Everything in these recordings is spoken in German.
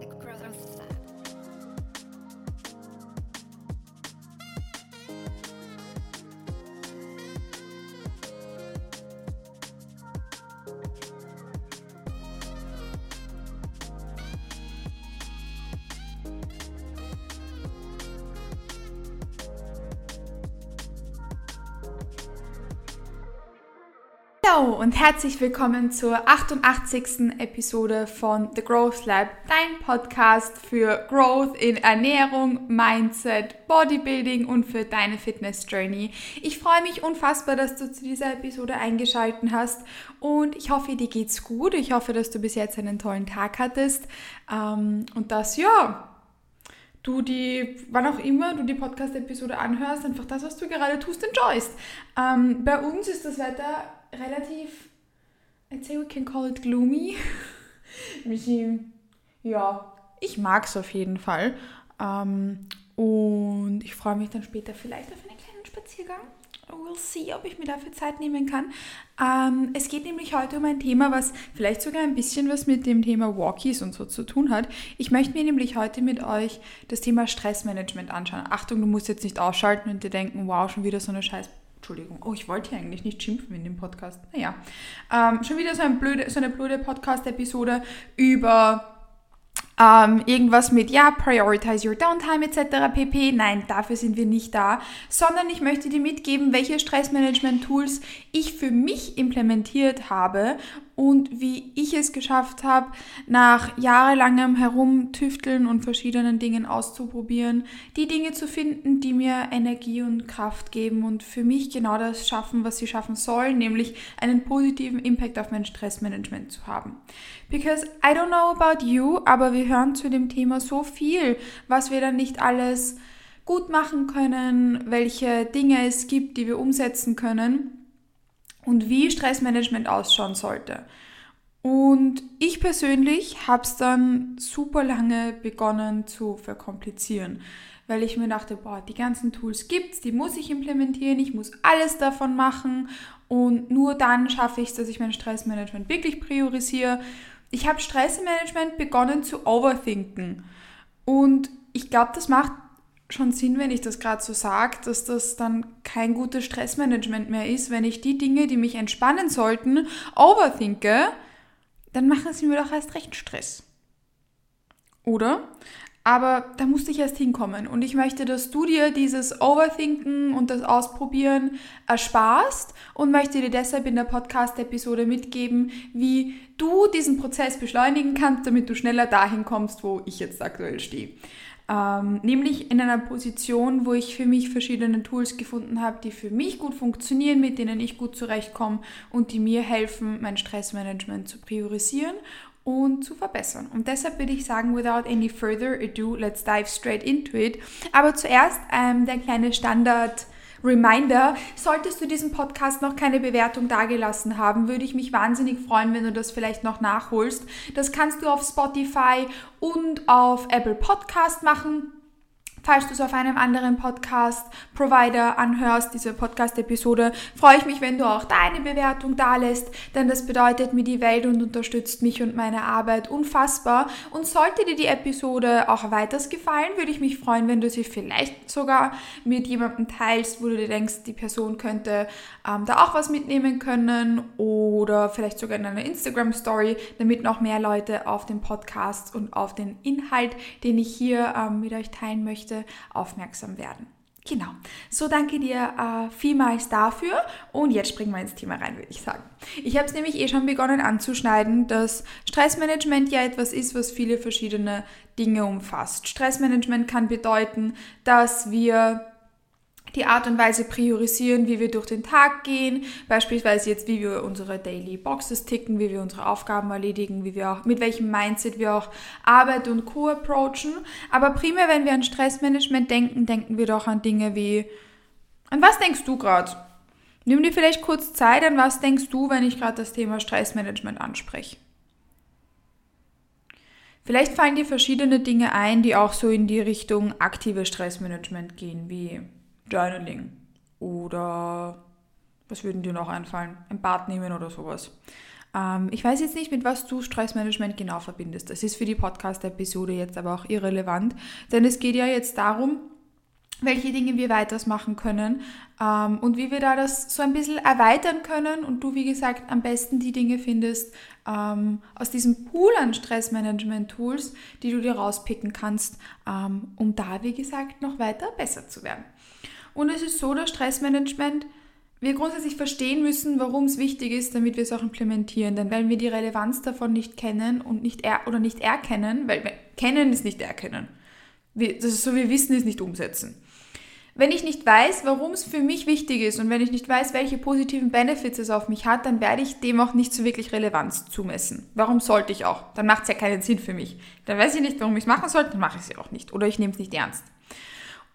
the growth of. Hallo und herzlich willkommen zur 88. Episode von The Growth Lab, dein Podcast für Growth in Ernährung, Mindset, Bodybuilding und für deine Fitness Journey. Ich freue mich unfassbar, dass du zu dieser Episode eingeschaltet hast und ich hoffe, dir geht's gut. Ich hoffe, dass du bis jetzt einen tollen Tag hattest ähm, und dass, ja, du die, wann auch immer du die Podcast-Episode anhörst, einfach das, was du gerade tust, enjoyst. Ähm, bei uns ist das Wetter relativ, I'd say we can call it gloomy. ja, ich mag es auf jeden Fall. Ähm, und ich freue mich dann später vielleicht auf einen kleinen Spaziergang. We'll see, ob ich mir dafür Zeit nehmen kann. Ähm, es geht nämlich heute um ein Thema, was vielleicht sogar ein bisschen was mit dem Thema Walkies und so zu tun hat. Ich möchte mir nämlich heute mit euch das Thema Stressmanagement anschauen. Achtung, du musst jetzt nicht ausschalten und dir denken, wow, schon wieder so eine scheiß Entschuldigung. Oh, ich wollte hier eigentlich nicht schimpfen in dem Podcast. Naja, ähm, schon wieder so, ein blöde, so eine blöde Podcast-Episode über ähm, irgendwas mit, ja, prioritize your downtime etc. pp. Nein, dafür sind wir nicht da, sondern ich möchte dir mitgeben, welche Stressmanagement-Tools ich für mich implementiert habe und wie ich es geschafft habe, nach jahrelangem Herumtüfteln und verschiedenen Dingen auszuprobieren, die Dinge zu finden, die mir Energie und Kraft geben und für mich genau das schaffen, was sie schaffen sollen, nämlich einen positiven Impact auf mein Stressmanagement zu haben. Because I don't know about you, aber wir hören zu dem Thema so viel, was wir dann nicht alles gut machen können, welche Dinge es gibt, die wir umsetzen können und wie Stressmanagement ausschauen sollte. Und ich persönlich habe es dann super lange begonnen zu verkomplizieren, weil ich mir dachte, boah, die ganzen Tools gibt's, die muss ich implementieren, ich muss alles davon machen und nur dann schaffe ich es, dass ich mein Stressmanagement wirklich priorisiere. Ich habe Stressmanagement begonnen zu overthinken und ich glaube, das macht schon Sinn, wenn ich das gerade so sage, dass das dann kein gutes Stressmanagement mehr ist, wenn ich die Dinge, die mich entspannen sollten, overthinke, dann machen sie mir doch erst recht Stress. Oder? Aber da musste ich erst hinkommen. Und ich möchte, dass du dir dieses Overthinken und das Ausprobieren ersparst und möchte dir deshalb in der Podcast-Episode mitgeben, wie du diesen Prozess beschleunigen kannst, damit du schneller dahin kommst, wo ich jetzt aktuell stehe. Ähm, nämlich in einer Position, wo ich für mich verschiedene Tools gefunden habe, die für mich gut funktionieren, mit denen ich gut zurechtkomme und die mir helfen, mein Stressmanagement zu priorisieren und zu verbessern. Und deshalb würde ich sagen, without any further ado, let's dive straight into it. Aber zuerst ähm, der kleine Standard- Reminder, solltest du diesen Podcast noch keine Bewertung dagelassen haben, würde ich mich wahnsinnig freuen, wenn du das vielleicht noch nachholst. Das kannst du auf Spotify und auf Apple Podcast machen. Falls du es auf einem anderen Podcast-Provider anhörst, diese Podcast-Episode, freue ich mich, wenn du auch deine Bewertung da lässt, denn das bedeutet mir die Welt und unterstützt mich und meine Arbeit unfassbar. Und sollte dir die Episode auch weiters gefallen, würde ich mich freuen, wenn du sie vielleicht sogar mit jemandem teilst, wo du dir denkst, die Person könnte ähm, da auch was mitnehmen können oder vielleicht sogar in einer Instagram-Story, damit noch mehr Leute auf den Podcast und auf den Inhalt, den ich hier ähm, mit euch teilen möchte, Produkte aufmerksam werden. Genau. So danke dir äh, vielmals dafür. Und jetzt springen wir ins Thema rein, würde ich sagen. Ich habe es nämlich eh schon begonnen anzuschneiden, dass Stressmanagement ja etwas ist, was viele verschiedene Dinge umfasst. Stressmanagement kann bedeuten, dass wir die Art und Weise priorisieren, wie wir durch den Tag gehen, beispielsweise jetzt, wie wir unsere Daily Boxes ticken, wie wir unsere Aufgaben erledigen, wie wir auch, mit welchem Mindset wir auch Arbeit und Co. approachen. Aber primär, wenn wir an Stressmanagement denken, denken wir doch an Dinge wie, an was denkst du gerade? Nimm dir vielleicht kurz Zeit, an was denkst du, wenn ich gerade das Thema Stressmanagement anspreche? Vielleicht fallen dir verschiedene Dinge ein, die auch so in die Richtung aktive Stressmanagement gehen, wie Journaling oder was würden dir noch einfallen? Ein Bad nehmen oder sowas. Ähm, ich weiß jetzt nicht, mit was du Stressmanagement genau verbindest. Das ist für die Podcast-Episode jetzt aber auch irrelevant, denn es geht ja jetzt darum, welche Dinge wir weitermachen können ähm, und wie wir da das so ein bisschen erweitern können und du, wie gesagt, am besten die Dinge findest ähm, aus diesem Pool an Stressmanagement-Tools, die du dir rauspicken kannst, ähm, um da, wie gesagt, noch weiter besser zu werden. Und es ist so, dass Stressmanagement wir grundsätzlich verstehen müssen, warum es wichtig ist, damit wir es auch implementieren. Denn wenn wir die Relevanz davon nicht kennen und nicht er oder nicht erkennen, weil kennen ist nicht erkennen. das ist so, wir wissen ist nicht umsetzen. Wenn ich nicht weiß, warum es für mich wichtig ist und wenn ich nicht weiß, welche positiven Benefits es auf mich hat, dann werde ich dem auch nicht so wirklich Relevanz zumessen. Warum sollte ich auch? Dann macht es ja keinen Sinn für mich. Dann weiß ich nicht, warum ich es machen sollte, dann mache ich es ja auch nicht. Oder ich nehme es nicht ernst.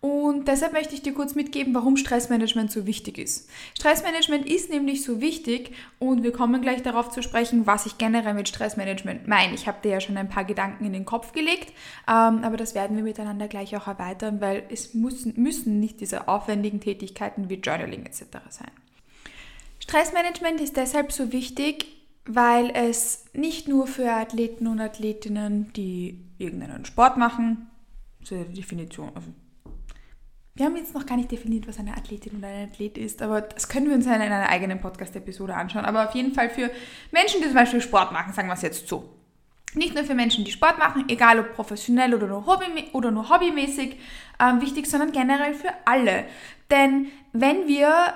Und deshalb möchte ich dir kurz mitgeben, warum Stressmanagement so wichtig ist. Stressmanagement ist nämlich so wichtig und wir kommen gleich darauf zu sprechen, was ich generell mit Stressmanagement meine. Ich habe dir ja schon ein paar Gedanken in den Kopf gelegt, ähm, aber das werden wir miteinander gleich auch erweitern, weil es müssen, müssen nicht diese aufwendigen Tätigkeiten wie Journaling etc. sein. Stressmanagement ist deshalb so wichtig, weil es nicht nur für Athleten und Athletinnen, die irgendeinen Sport machen, die Definition, also wir haben jetzt noch gar nicht definiert, was eine Athletin oder ein Athlet ist, aber das können wir uns in einer eigenen Podcast-Episode anschauen. Aber auf jeden Fall für Menschen, die zum Beispiel Sport machen, sagen wir es jetzt so. Nicht nur für Menschen, die Sport machen, egal ob professionell oder nur, Hobby, oder nur hobbymäßig ähm, wichtig, sondern generell für alle. Denn wenn wir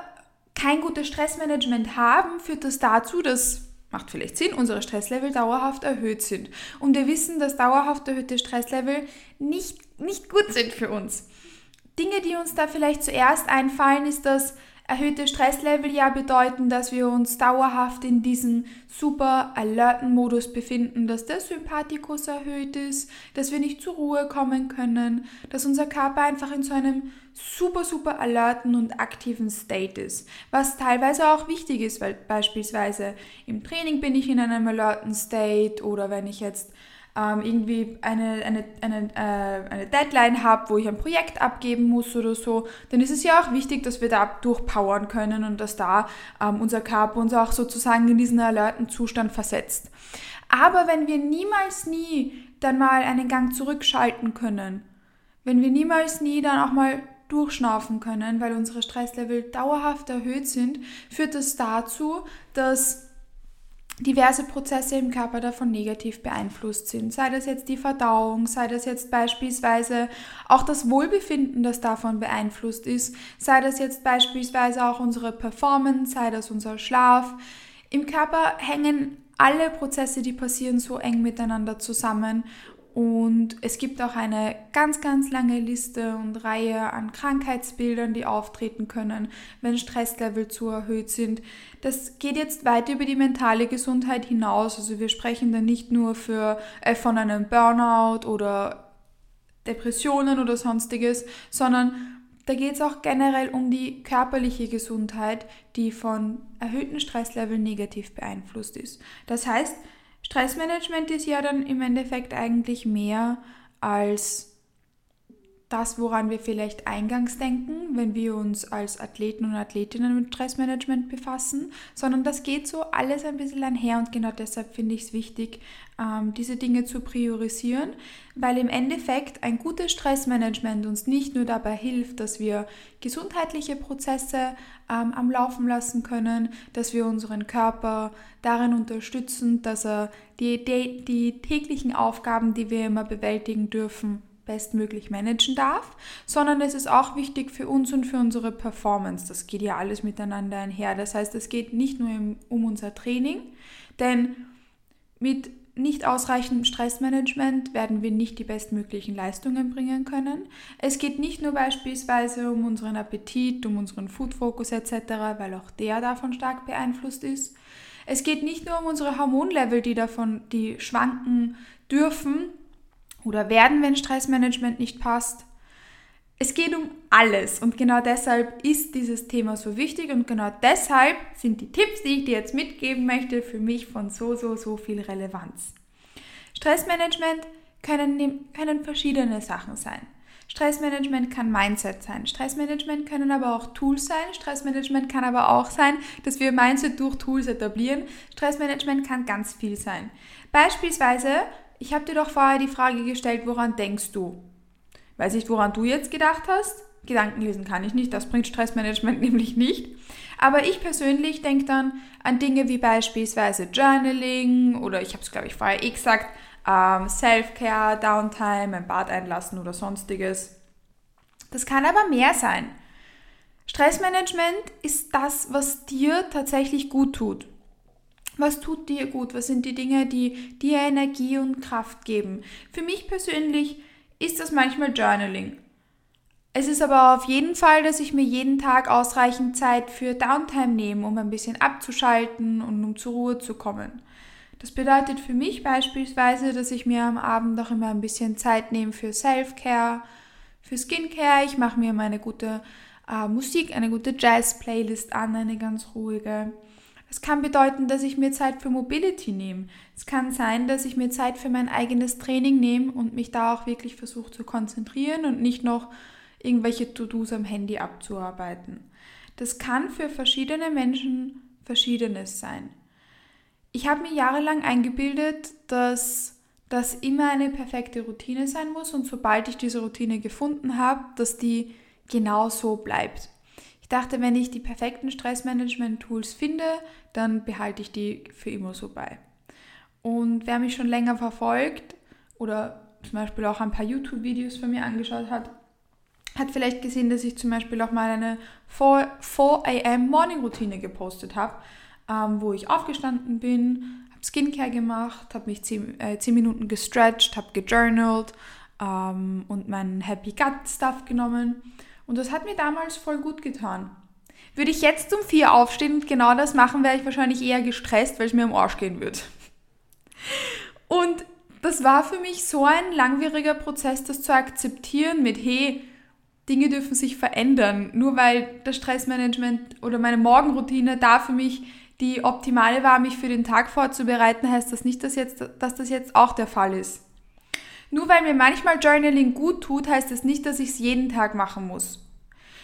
kein gutes Stressmanagement haben, führt das dazu, dass macht vielleicht Sinn, unsere Stresslevel dauerhaft erhöht sind. Und wir wissen, dass dauerhaft erhöhte Stresslevel nicht, nicht gut sind für uns. Dinge, die uns da vielleicht zuerst einfallen, ist, dass erhöhte Stresslevel ja bedeuten, dass wir uns dauerhaft in diesem super alerten Modus befinden, dass der Sympathikus erhöht ist, dass wir nicht zur Ruhe kommen können, dass unser Körper einfach in so einem super, super alerten und aktiven State ist. Was teilweise auch wichtig ist, weil beispielsweise im Training bin ich in einem alerten State oder wenn ich jetzt ähm, irgendwie eine, eine, eine, äh, eine Deadline habe, wo ich ein Projekt abgeben muss oder so, dann ist es ja auch wichtig, dass wir da durchpowern können und dass da ähm, unser Körper uns auch sozusagen in diesen alerten Zustand versetzt. Aber wenn wir niemals nie dann mal einen Gang zurückschalten können, wenn wir niemals nie dann auch mal durchschnaufen können, weil unsere Stresslevel dauerhaft erhöht sind, führt das dazu, dass diverse Prozesse im Körper davon negativ beeinflusst sind. Sei das jetzt die Verdauung, sei das jetzt beispielsweise auch das Wohlbefinden, das davon beeinflusst ist, sei das jetzt beispielsweise auch unsere Performance, sei das unser Schlaf. Im Körper hängen alle Prozesse, die passieren, so eng miteinander zusammen und es gibt auch eine ganz, ganz lange Liste und Reihe an Krankheitsbildern, die auftreten können, wenn Stresslevel zu erhöht sind. Das geht jetzt weit über die mentale Gesundheit hinaus. Also wir sprechen da nicht nur für, äh, von einem Burnout oder Depressionen oder sonstiges, sondern da geht es auch generell um die körperliche Gesundheit, die von erhöhten Stressleveln negativ beeinflusst ist. Das heißt, Stressmanagement ist ja dann im Endeffekt eigentlich mehr als das, woran wir vielleicht eingangs denken, wenn wir uns als Athleten und Athletinnen mit Stressmanagement befassen, sondern das geht so alles ein bisschen einher und genau deshalb finde ich es wichtig, ähm, diese Dinge zu priorisieren, weil im Endeffekt ein gutes Stressmanagement uns nicht nur dabei hilft, dass wir gesundheitliche Prozesse ähm, am Laufen lassen können, dass wir unseren Körper darin unterstützen, dass er die, die, die täglichen Aufgaben, die wir immer bewältigen dürfen, bestmöglich managen darf, sondern es ist auch wichtig für uns und für unsere Performance. Das geht ja alles miteinander einher. Das heißt, es geht nicht nur um unser Training, denn mit nicht ausreichendem Stressmanagement werden wir nicht die bestmöglichen Leistungen bringen können. Es geht nicht nur beispielsweise um unseren Appetit, um unseren Food-Focus etc., weil auch der davon stark beeinflusst ist. Es geht nicht nur um unsere Hormonlevel, die davon, die schwanken dürfen, oder werden, wenn Stressmanagement nicht passt. Es geht um alles und genau deshalb ist dieses Thema so wichtig und genau deshalb sind die Tipps, die ich dir jetzt mitgeben möchte, für mich von so, so, so viel Relevanz. Stressmanagement können, können verschiedene Sachen sein. Stressmanagement kann Mindset sein. Stressmanagement können aber auch Tools sein. Stressmanagement kann aber auch sein, dass wir Mindset durch Tools etablieren. Stressmanagement kann ganz viel sein. Beispielsweise, ich habe dir doch vorher die Frage gestellt, woran denkst du? Weiß nicht, woran du jetzt gedacht hast. Gedanken lesen kann ich nicht, das bringt Stressmanagement nämlich nicht. Aber ich persönlich denke dann an Dinge wie beispielsweise Journaling oder ich habe es, glaube ich, vorher eh gesagt, ähm, Self-Care, Downtime, ein Bad einlassen oder sonstiges. Das kann aber mehr sein. Stressmanagement ist das, was dir tatsächlich gut tut. Was tut dir gut? Was sind die Dinge, die dir Energie und Kraft geben? Für mich persönlich ist das manchmal Journaling. Es ist aber auf jeden Fall, dass ich mir jeden Tag ausreichend Zeit für Downtime nehme, um ein bisschen abzuschalten und um zur Ruhe zu kommen. Das bedeutet für mich beispielsweise, dass ich mir am Abend auch immer ein bisschen Zeit nehme für Self-Care, für Skincare. Ich mache mir meine gute äh, Musik, eine gute Jazz-Playlist an, eine ganz ruhige. Es kann bedeuten, dass ich mir Zeit für Mobility nehme. Es kann sein, dass ich mir Zeit für mein eigenes Training nehme und mich da auch wirklich versuche zu konzentrieren und nicht noch irgendwelche To-Dos am Handy abzuarbeiten. Das kann für verschiedene Menschen verschiedenes sein. Ich habe mir jahrelang eingebildet, dass das immer eine perfekte Routine sein muss und sobald ich diese Routine gefunden habe, dass die genau so bleibt. Ich dachte, wenn ich die perfekten Stressmanagement-Tools finde, dann behalte ich die für immer so bei. Und wer mich schon länger verfolgt oder zum Beispiel auch ein paar YouTube-Videos von mir angeschaut hat, hat vielleicht gesehen, dass ich zum Beispiel auch mal eine 4, 4 am Morning Routine gepostet habe ähm, wo ich aufgestanden bin, habe Skincare gemacht, habe mich 10, äh, 10 Minuten gestretched, habe gejournalt ähm, und meinen Happy Gut Stuff genommen. Und das hat mir damals voll gut getan. Würde ich jetzt um 4 aufstehen und genau das machen, wäre ich wahrscheinlich eher gestresst, weil es mir am Arsch gehen würde. Und das war für mich so ein langwieriger Prozess, das zu akzeptieren mit, hey, Dinge dürfen sich verändern. Nur weil das Stressmanagement oder meine Morgenroutine da für mich die optimale war, mich für den Tag vorzubereiten, heißt das nicht, dass, jetzt, dass das jetzt auch der Fall ist. Nur weil mir manchmal Journaling gut tut, heißt das nicht, dass ich es jeden Tag machen muss.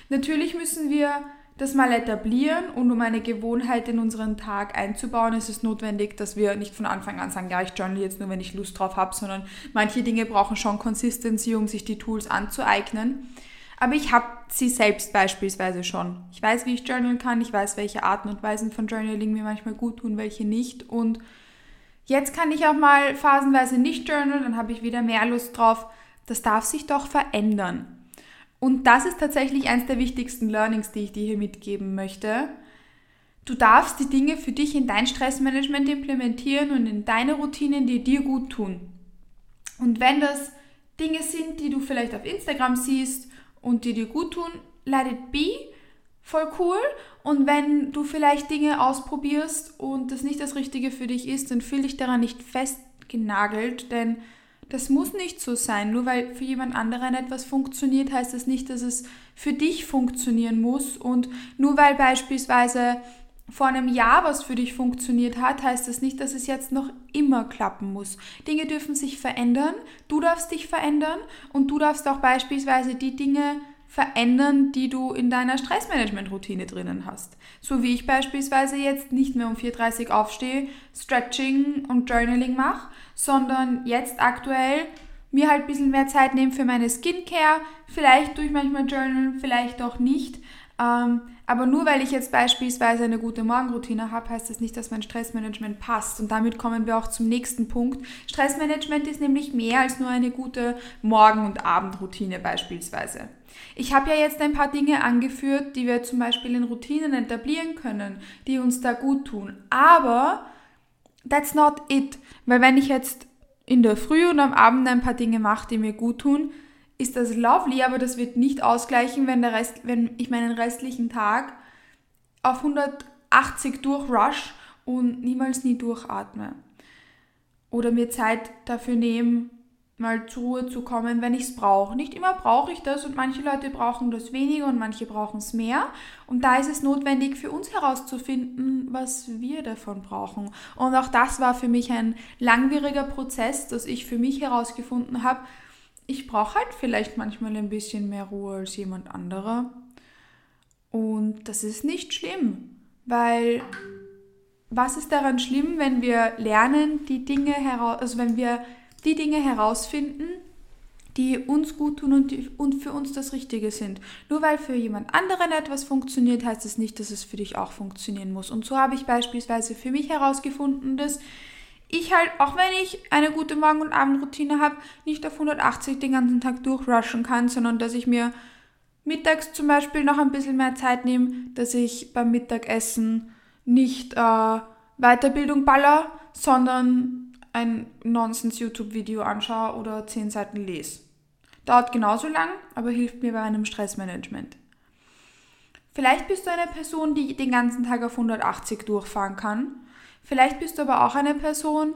Natürlich müssen wir das mal etablieren und um eine Gewohnheit in unseren Tag einzubauen, ist es notwendig, dass wir nicht von Anfang an sagen, ja, ich journal jetzt nur, wenn ich Lust drauf habe, sondern manche Dinge brauchen schon Consistency, um sich die Tools anzueignen. Aber ich habe sie selbst beispielsweise schon. Ich weiß, wie ich journalen kann, ich weiß, welche Arten und Weisen von Journaling mir manchmal gut tun, welche nicht. Und jetzt kann ich auch mal phasenweise nicht journalen, dann habe ich wieder mehr Lust drauf. Das darf sich doch verändern. Und das ist tatsächlich eines der wichtigsten Learnings, die ich dir hier mitgeben möchte. Du darfst die Dinge für dich in dein Stressmanagement implementieren und in deine Routinen, die dir gut tun. Und wenn das Dinge sind, die du vielleicht auf Instagram siehst und die dir gut tun, let it be, voll cool. Und wenn du vielleicht Dinge ausprobierst und das nicht das Richtige für dich ist, dann fühl dich daran nicht festgenagelt, denn das muss nicht so sein. Nur weil für jemand anderen etwas funktioniert, heißt das nicht, dass es für dich funktionieren muss. Und nur weil beispielsweise vor einem Jahr was für dich funktioniert hat, heißt das nicht, dass es jetzt noch immer klappen muss. Dinge dürfen sich verändern, du darfst dich verändern und du darfst auch beispielsweise die Dinge verändern, die du in deiner Stressmanagement-Routine drinnen hast. So wie ich beispielsweise jetzt nicht mehr um 4.30 Uhr aufstehe, Stretching und Journaling mache, sondern jetzt aktuell mir halt ein bisschen mehr Zeit nehme für meine Skincare. Vielleicht durch manchmal Journal, vielleicht auch nicht. Ähm, aber nur weil ich jetzt beispielsweise eine gute Morgenroutine habe, heißt das nicht, dass mein Stressmanagement passt. Und damit kommen wir auch zum nächsten Punkt. Stressmanagement ist nämlich mehr als nur eine gute Morgen- und Abendroutine beispielsweise. Ich habe ja jetzt ein paar Dinge angeführt, die wir zum Beispiel in Routinen etablieren können, die uns da gut tun. Aber that's not it. Weil wenn ich jetzt in der Früh und am Abend ein paar Dinge mache, die mir gut tun, ist das lovely, aber das wird nicht ausgleichen, wenn, der Rest, wenn ich meinen restlichen Tag auf 180 durchrush und niemals nie durchatme. Oder mir Zeit dafür nehmen, mal zur Ruhe zu kommen, wenn ich es brauche. Nicht immer brauche ich das und manche Leute brauchen das weniger und manche brauchen es mehr. Und da ist es notwendig für uns herauszufinden, was wir davon brauchen. Und auch das war für mich ein langwieriger Prozess, dass ich für mich herausgefunden habe, ich brauche halt vielleicht manchmal ein bisschen mehr Ruhe als jemand anderer. Und das ist nicht schlimm, weil was ist daran schlimm, wenn wir lernen, die Dinge heraus, also wenn wir die Dinge herausfinden, die uns gut tun und, die, und für uns das Richtige sind. Nur weil für jemand anderen etwas funktioniert, heißt es nicht, dass es für dich auch funktionieren muss. Und so habe ich beispielsweise für mich herausgefunden, dass ich halt, auch wenn ich eine gute Morgen- und Abendroutine habe, nicht auf 180 den ganzen Tag durchrushen kann, sondern dass ich mir mittags zum Beispiel noch ein bisschen mehr Zeit nehme, dass ich beim Mittagessen nicht äh, Weiterbildung baller, sondern ein Nonsens-YouTube-Video anschaue oder 10 Seiten lese. Dauert genauso lang, aber hilft mir bei einem Stressmanagement. Vielleicht bist du eine Person, die den ganzen Tag auf 180 durchfahren kann. Vielleicht bist du aber auch eine Person,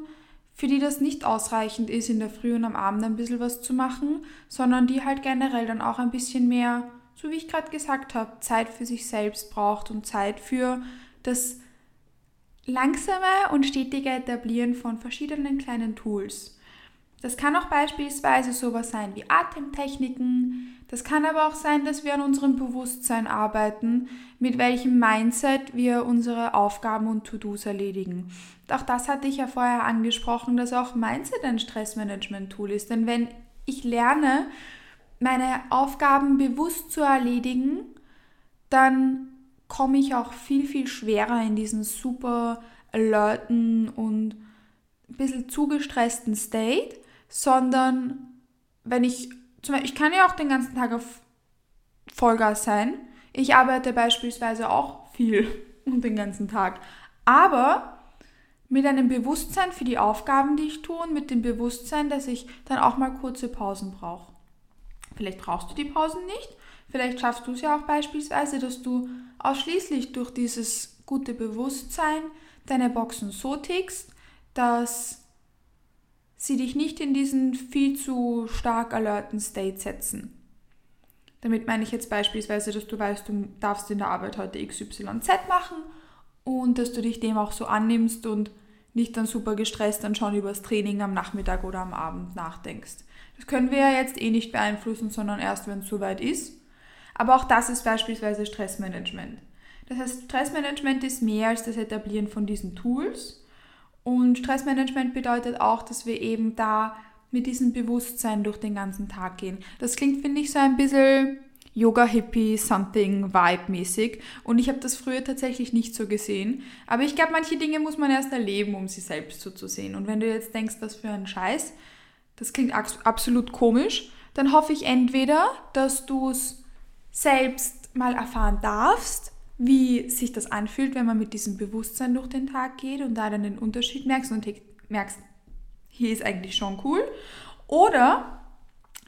für die das nicht ausreichend ist, in der Früh und am Abend ein bisschen was zu machen, sondern die halt generell dann auch ein bisschen mehr, so wie ich gerade gesagt habe, Zeit für sich selbst braucht und Zeit für das langsame und stetige Etablieren von verschiedenen kleinen Tools. Das kann auch beispielsweise sowas sein wie Atemtechniken. Das kann aber auch sein, dass wir an unserem Bewusstsein arbeiten, mit welchem Mindset wir unsere Aufgaben und To-Dos erledigen. auch das hatte ich ja vorher angesprochen, dass auch Mindset ein Stressmanagement-Tool ist. Denn wenn ich lerne, meine Aufgaben bewusst zu erledigen, dann komme ich auch viel, viel schwerer in diesen super alerten und ein bisschen zugestressten State, sondern wenn ich, zum Beispiel, ich kann ja auch den ganzen Tag auf Vollgas sein. Ich arbeite beispielsweise auch viel und den ganzen Tag. Aber mit einem Bewusstsein für die Aufgaben, die ich tue und mit dem Bewusstsein, dass ich dann auch mal kurze Pausen brauche. Vielleicht brauchst du die Pausen nicht. Vielleicht schaffst du es ja auch beispielsweise, dass du ausschließlich durch dieses gute Bewusstsein deine Boxen so tickst, dass sie dich nicht in diesen viel zu stark alerten State setzen. Damit meine ich jetzt beispielsweise, dass du weißt, du darfst in der Arbeit heute XYZ machen und dass du dich dem auch so annimmst und nicht dann super gestresst dann schon über das Training am Nachmittag oder am Abend nachdenkst. Das können wir ja jetzt eh nicht beeinflussen, sondern erst, wenn es soweit ist. Aber auch das ist beispielsweise Stressmanagement. Das heißt, Stressmanagement ist mehr als das Etablieren von diesen Tools. Und Stressmanagement bedeutet auch, dass wir eben da mit diesem Bewusstsein durch den ganzen Tag gehen. Das klingt, finde ich, so ein bisschen Yoga-Hippie, Something, Vibe-mäßig. Und ich habe das früher tatsächlich nicht so gesehen. Aber ich glaube, manche Dinge muss man erst erleben, um sie selbst so zu sehen. Und wenn du jetzt denkst, was für ein Scheiß, das klingt absolut komisch, dann hoffe ich entweder, dass du es selbst mal erfahren darfst wie sich das anfühlt, wenn man mit diesem Bewusstsein durch den Tag geht und da dann den Unterschied merkst und merkst, hier ist eigentlich schon cool. Oder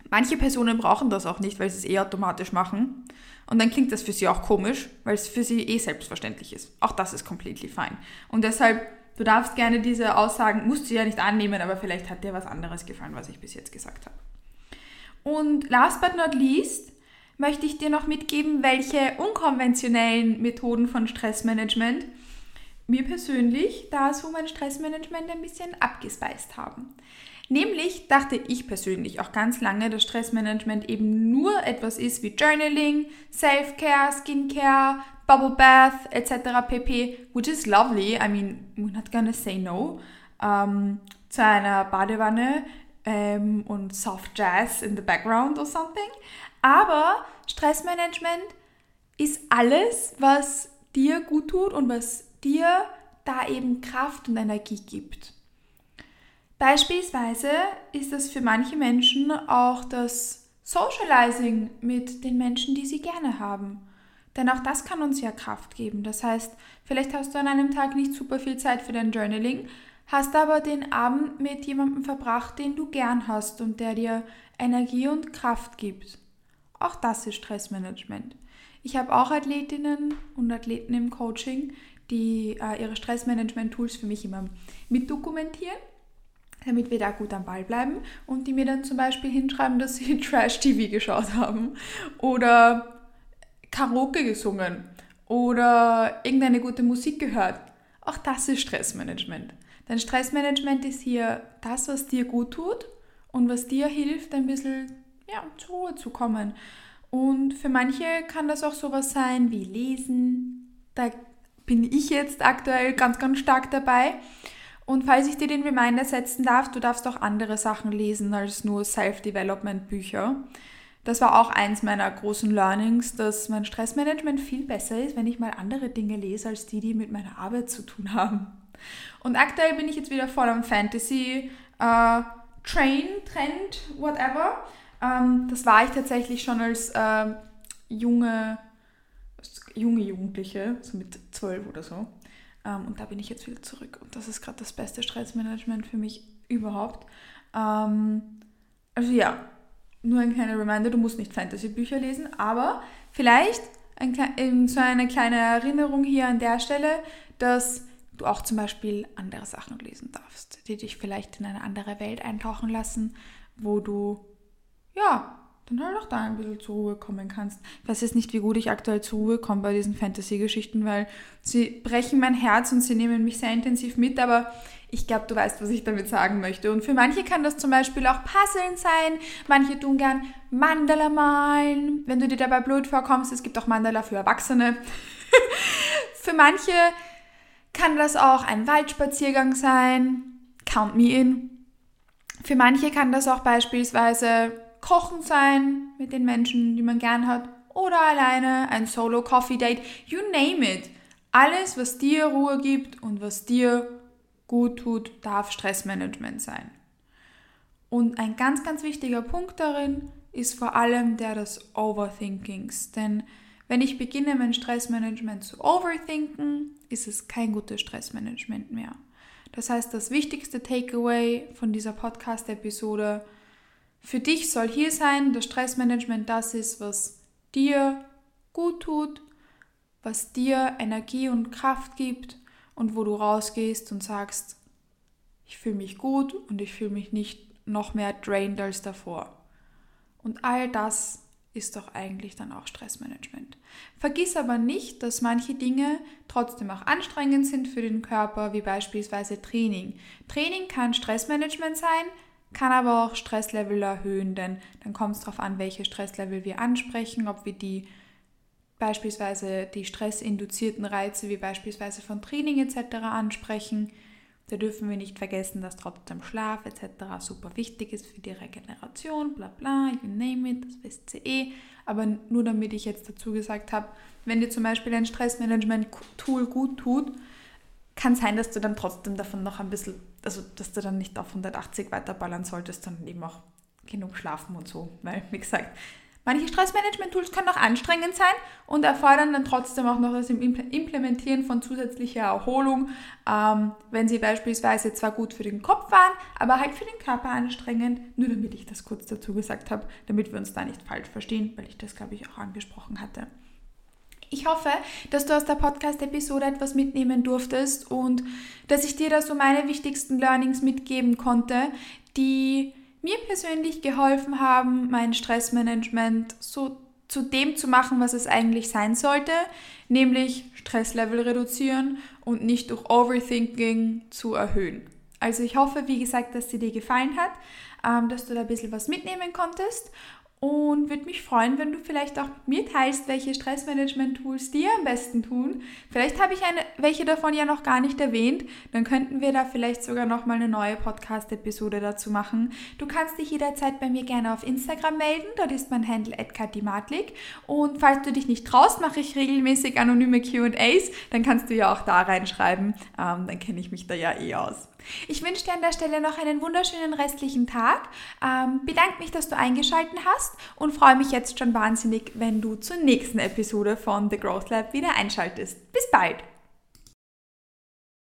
manche Personen brauchen das auch nicht, weil sie es eh automatisch machen. Und dann klingt das für sie auch komisch, weil es für sie eh selbstverständlich ist. Auch das ist completely fine. Und deshalb, du darfst gerne diese Aussagen, musst du ja nicht annehmen, aber vielleicht hat dir was anderes gefallen, was ich bis jetzt gesagt habe. Und last but not least, möchte ich dir noch mitgeben, welche unkonventionellen Methoden von Stressmanagement mir persönlich da so mein Stressmanagement ein bisschen abgespeist haben. Nämlich dachte ich persönlich auch ganz lange, dass Stressmanagement eben nur etwas ist wie Journaling, Self-Care, Skincare, Bubble Bath etc. pp. Which is lovely. I mean, we're not gonna say no. Ähm, zu einer Badewanne ähm, und Soft Jazz in the background or something. Aber Stressmanagement ist alles, was dir gut tut und was dir da eben Kraft und Energie gibt. Beispielsweise ist es für manche Menschen auch das Socializing mit den Menschen, die sie gerne haben. Denn auch das kann uns ja Kraft geben. Das heißt, vielleicht hast du an einem Tag nicht super viel Zeit für dein Journaling, hast aber den Abend mit jemandem verbracht, den du gern hast und der dir Energie und Kraft gibt. Auch das ist Stressmanagement. Ich habe auch Athletinnen und Athleten im Coaching, die äh, ihre Stressmanagement-Tools für mich immer mitdokumentieren, damit wir da gut am Ball bleiben und die mir dann zum Beispiel hinschreiben, dass sie Trash-TV geschaut haben oder Karaoke gesungen oder irgendeine gute Musik gehört. Auch das ist Stressmanagement. Denn Stressmanagement ist hier das, was dir gut tut und was dir hilft, ein bisschen ja, zur Ruhe zu kommen. Und für manche kann das auch sowas sein wie Lesen. Da bin ich jetzt aktuell ganz, ganz stark dabei. Und falls ich dir den Reminder setzen darf, du darfst auch andere Sachen lesen als nur Self-Development-Bücher. Das war auch eins meiner großen Learnings, dass mein Stressmanagement viel besser ist, wenn ich mal andere Dinge lese, als die, die mit meiner Arbeit zu tun haben. Und aktuell bin ich jetzt wieder voll am Fantasy äh, Train, Trend, whatever. Ähm, das war ich tatsächlich schon als äh, junge, junge Jugendliche, so mit zwölf oder so. Ähm, und da bin ich jetzt wieder zurück. Und das ist gerade das beste Stressmanagement für mich überhaupt. Ähm, also ja, nur ein kleiner Reminder, du musst nicht Fantasy-Bücher lesen, aber vielleicht ein, so eine kleine Erinnerung hier an der Stelle, dass du auch zum Beispiel andere Sachen lesen darfst, die dich vielleicht in eine andere Welt eintauchen lassen, wo du ja dann halt auch da ein bisschen zur Ruhe kommen kannst. Ich weiß jetzt nicht, wie gut ich aktuell zur Ruhe komme bei diesen Fantasy-Geschichten, weil sie brechen mein Herz und sie nehmen mich sehr intensiv mit, aber ich glaube, du weißt, was ich damit sagen möchte. Und für manche kann das zum Beispiel auch Puzzeln sein. Manche tun gern Mandala malen. Wenn du dir dabei blöd vorkommst, es gibt auch Mandala für Erwachsene. für manche kann das auch ein Waldspaziergang sein. Count me in. Für manche kann das auch beispielsweise Kochen sein mit den Menschen, die man gern hat. Oder alleine ein Solo-Coffee-Date. You name it. Alles, was dir Ruhe gibt und was dir gut tut, darf Stressmanagement sein. Und ein ganz, ganz wichtiger Punkt darin ist vor allem der des Overthinkings. Denn wenn ich beginne, mein Stressmanagement zu overthinken, ist es kein gutes Stressmanagement mehr. Das heißt, das wichtigste Takeaway von dieser Podcast-Episode für dich soll hier sein, dass Stressmanagement das ist, was dir gut tut, was dir Energie und Kraft gibt und wo du rausgehst und sagst, ich fühle mich gut und ich fühle mich nicht noch mehr drained als davor. Und all das ist doch eigentlich dann auch Stressmanagement. Vergiss aber nicht, dass manche Dinge trotzdem auch anstrengend sind für den Körper, wie beispielsweise Training. Training kann Stressmanagement sein, kann aber auch Stresslevel erhöhen, denn dann kommt es darauf an, welche Stresslevel wir ansprechen, ob wir die beispielsweise die stressinduzierten Reize wie beispielsweise von Training etc. ansprechen. Da dürfen wir nicht vergessen, dass trotzdem Schlaf etc. super wichtig ist für die Regeneration, bla bla, you name it, das wisst ihr eh. Aber nur damit ich jetzt dazu gesagt habe, wenn dir zum Beispiel ein Stressmanagement-Tool gut tut, kann sein, dass du dann trotzdem davon noch ein bisschen, also dass du dann nicht auf 180 weiterballern solltest, sondern eben auch genug schlafen und so. Weil, wie gesagt, Manche Stressmanagement-Tools können auch anstrengend sein und erfordern dann trotzdem auch noch das Implementieren von zusätzlicher Erholung, ähm, wenn sie beispielsweise zwar gut für den Kopf waren, aber halt für den Körper anstrengend. Nur damit ich das kurz dazu gesagt habe, damit wir uns da nicht falsch verstehen, weil ich das, glaube ich, auch angesprochen hatte. Ich hoffe, dass du aus der Podcast-Episode etwas mitnehmen durftest und dass ich dir da so meine wichtigsten Learnings mitgeben konnte, die mir persönlich geholfen haben, mein Stressmanagement so zu dem zu machen, was es eigentlich sein sollte, nämlich Stresslevel reduzieren und nicht durch Overthinking zu erhöhen. Also ich hoffe, wie gesagt, dass sie dir gefallen hat, ähm, dass du da ein bisschen was mitnehmen konntest und würde mich freuen, wenn du vielleicht auch mit mir teilst, welche Stressmanagement-Tools dir am besten tun. Vielleicht habe ich eine, welche davon ja noch gar nicht erwähnt. Dann könnten wir da vielleicht sogar noch mal eine neue Podcast-Episode dazu machen. Du kannst dich jederzeit bei mir gerne auf Instagram melden. Dort ist mein Handle @katimatlik. Und falls du dich nicht traust, mache ich regelmäßig anonyme Q&As. Dann kannst du ja auch da reinschreiben. Ähm, dann kenne ich mich da ja eh aus. Ich wünsche dir an der Stelle noch einen wunderschönen restlichen Tag. Ähm, bedanke mich, dass du eingeschaltet hast und freue mich jetzt schon wahnsinnig, wenn du zur nächsten Episode von The Growth Lab wieder einschaltest. Bis bald!